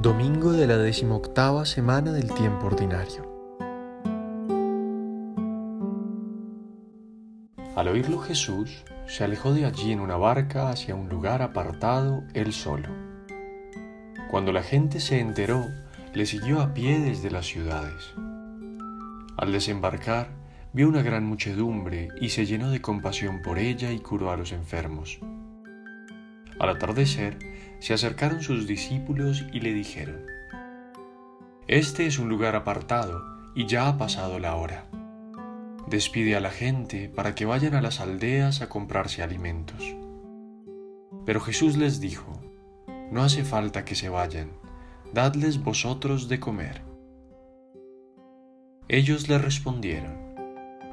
Domingo de la decimoctava semana del tiempo ordinario. Al oírlo Jesús, se alejó de allí en una barca hacia un lugar apartado él solo. Cuando la gente se enteró, le siguió a pie desde las ciudades. Al desembarcar, vio una gran muchedumbre y se llenó de compasión por ella y curó a los enfermos. Al atardecer, se acercaron sus discípulos y le dijeron, Este es un lugar apartado y ya ha pasado la hora. Despide a la gente para que vayan a las aldeas a comprarse alimentos. Pero Jesús les dijo, No hace falta que se vayan, dadles vosotros de comer. Ellos le respondieron,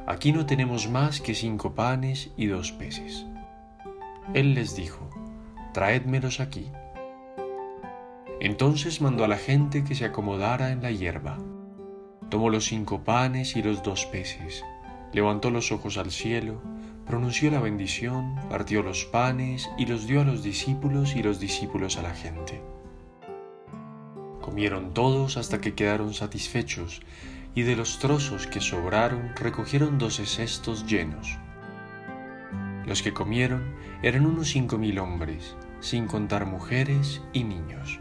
Aquí no tenemos más que cinco panes y dos peces. Él les dijo, traédmelos aquí. Entonces mandó a la gente que se acomodara en la hierba. Tomó los cinco panes y los dos peces, levantó los ojos al cielo, pronunció la bendición, partió los panes y los dio a los discípulos y los discípulos a la gente. Comieron todos hasta que quedaron satisfechos, y de los trozos que sobraron recogieron doce cestos llenos. Los que comieron eran unos cinco mil hombres, sin contar mujeres y niños.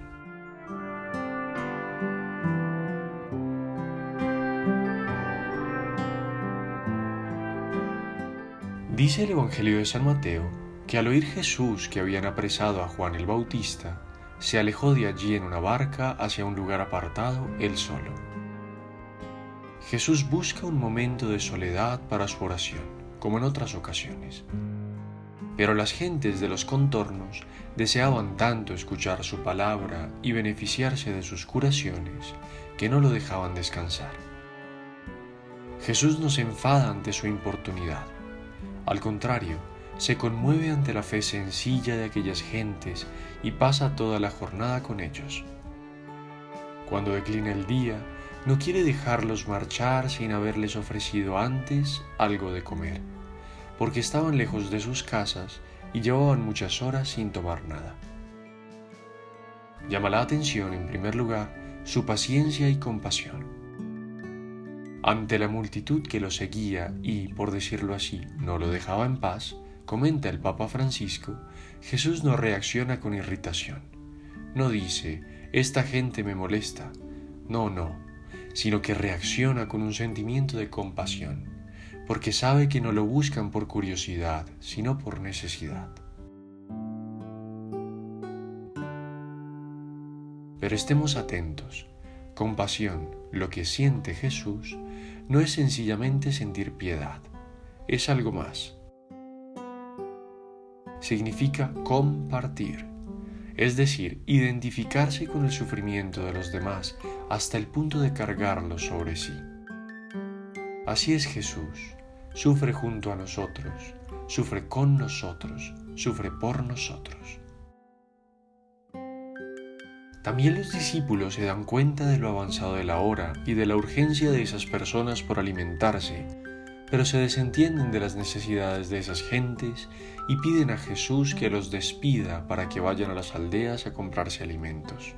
Dice el Evangelio de San Mateo que al oír Jesús que habían apresado a Juan el Bautista, se alejó de allí en una barca hacia un lugar apartado él solo. Jesús busca un momento de soledad para su oración, como en otras ocasiones. Pero las gentes de los contornos deseaban tanto escuchar su palabra y beneficiarse de sus curaciones que no lo dejaban descansar. Jesús no se enfada ante su importunidad. Al contrario, se conmueve ante la fe sencilla de aquellas gentes y pasa toda la jornada con ellos. Cuando declina el día, no quiere dejarlos marchar sin haberles ofrecido antes algo de comer porque estaban lejos de sus casas y llevaban muchas horas sin tomar nada. Llama la atención, en primer lugar, su paciencia y compasión. Ante la multitud que lo seguía y, por decirlo así, no lo dejaba en paz, comenta el Papa Francisco, Jesús no reacciona con irritación. No dice, esta gente me molesta. No, no, sino que reacciona con un sentimiento de compasión porque sabe que no lo buscan por curiosidad, sino por necesidad. Pero estemos atentos. Compasión, lo que siente Jesús, no es sencillamente sentir piedad, es algo más. Significa compartir, es decir, identificarse con el sufrimiento de los demás hasta el punto de cargarlo sobre sí. Así es Jesús, sufre junto a nosotros, sufre con nosotros, sufre por nosotros. También los discípulos se dan cuenta de lo avanzado de la hora y de la urgencia de esas personas por alimentarse, pero se desentienden de las necesidades de esas gentes y piden a Jesús que los despida para que vayan a las aldeas a comprarse alimentos.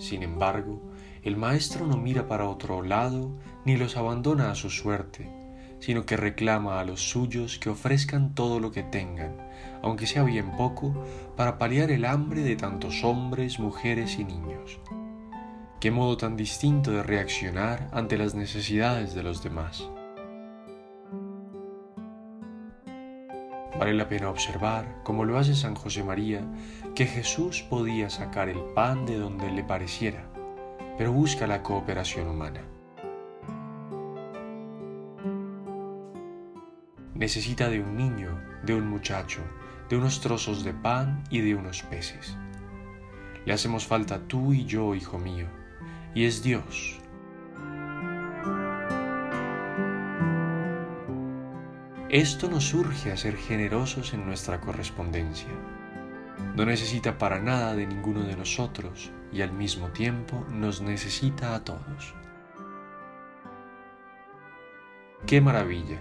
Sin embargo, el Maestro no mira para otro lado ni los abandona a su suerte, sino que reclama a los suyos que ofrezcan todo lo que tengan, aunque sea bien poco, para paliar el hambre de tantos hombres, mujeres y niños. Qué modo tan distinto de reaccionar ante las necesidades de los demás. Vale la pena observar, como lo hace San José María, que Jesús podía sacar el pan de donde le pareciera, pero busca la cooperación humana. Necesita de un niño, de un muchacho, de unos trozos de pan y de unos peces. Le hacemos falta tú y yo, hijo mío, y es Dios Esto nos urge a ser generosos en nuestra correspondencia. No necesita para nada de ninguno de nosotros y al mismo tiempo nos necesita a todos. ¡Qué maravilla!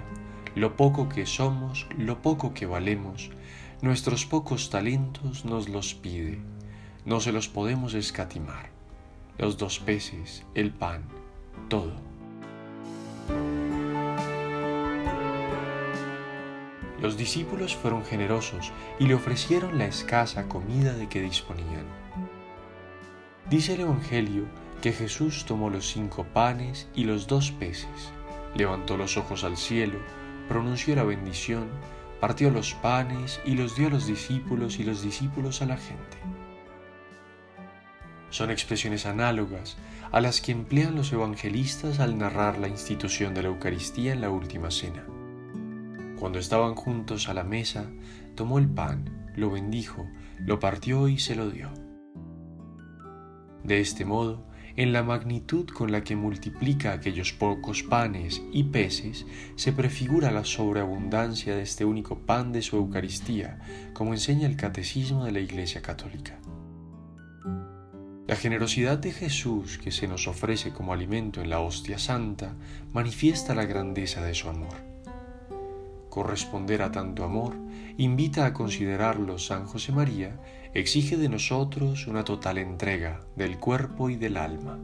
Lo poco que somos, lo poco que valemos, nuestros pocos talentos nos los pide, no se los podemos escatimar. Los dos peces, el pan, todo. Los discípulos fueron generosos y le ofrecieron la escasa comida de que disponían. Dice el Evangelio que Jesús tomó los cinco panes y los dos peces, levantó los ojos al cielo, pronunció la bendición, partió los panes y los dio a los discípulos y los discípulos a la gente. Son expresiones análogas a las que emplean los evangelistas al narrar la institución de la Eucaristía en la última cena. Cuando estaban juntos a la mesa, tomó el pan, lo bendijo, lo partió y se lo dio. De este modo, en la magnitud con la que multiplica aquellos pocos panes y peces, se prefigura la sobreabundancia de este único pan de su Eucaristía, como enseña el Catecismo de la Iglesia Católica. La generosidad de Jesús que se nos ofrece como alimento en la hostia santa manifiesta la grandeza de su amor corresponder a tanto amor, invita a considerarlo San José María, exige de nosotros una total entrega del cuerpo y del alma.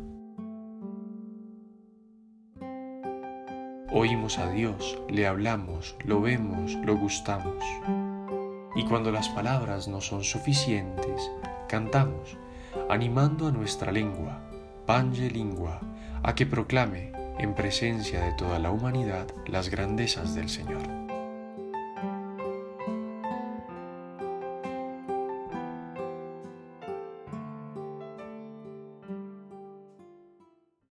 Oímos a Dios, le hablamos, lo vemos, lo gustamos. Y cuando las palabras no son suficientes, cantamos, animando a nuestra lengua, pange lingua, a que proclame, en presencia de toda la humanidad, las grandezas del Señor.